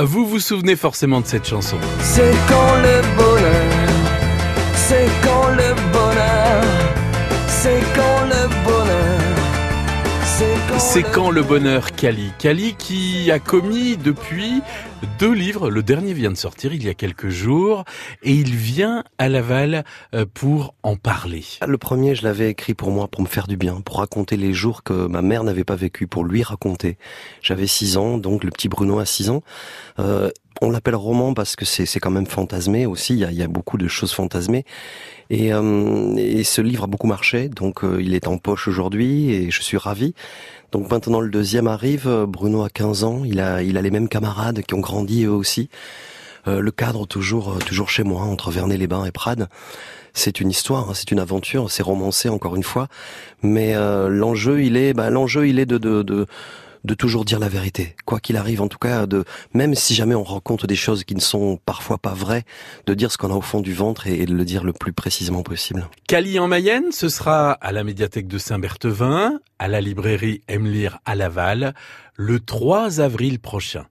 Vous vous souvenez forcément de cette chanson. C'est quand le bonheur Kali Kali qui a commis depuis deux livres. Le dernier vient de sortir il y a quelques jours et il vient à Laval euh, pour en parler. Le premier, je l'avais écrit pour moi, pour me faire du bien, pour raconter les jours que ma mère n'avait pas vécu, pour lui raconter. J'avais six ans, donc le petit Bruno a six ans. Euh, on l'appelle roman parce que c'est quand même fantasmé aussi. Il y a, beaucoup de choses fantasmées. Et, euh, et, ce livre a beaucoup marché, donc il est en poche aujourd'hui et je suis ravi. Donc maintenant le deuxième arrive. Bruno a 15 ans. Il a, il a les mêmes camarades qui ont grandi eux aussi. Euh, le cadre toujours, toujours chez moi entre Vernet-les-Bains et Prades. C'est une histoire, hein, c'est une aventure, c'est romancé encore une fois. Mais l'enjeu, il est, bah, l'enjeu, il est de, de, de de toujours dire la vérité, quoi qu'il arrive. En tout cas, de même si jamais on rencontre des choses qui ne sont parfois pas vraies, de dire ce qu'on a au fond du ventre et, de le dire le plus précisément possible. Cali en Mayenne, ce sera à la médiathèque de Saint-Berthevin, à la librairie Aime à Laval, le 3 avril prochain.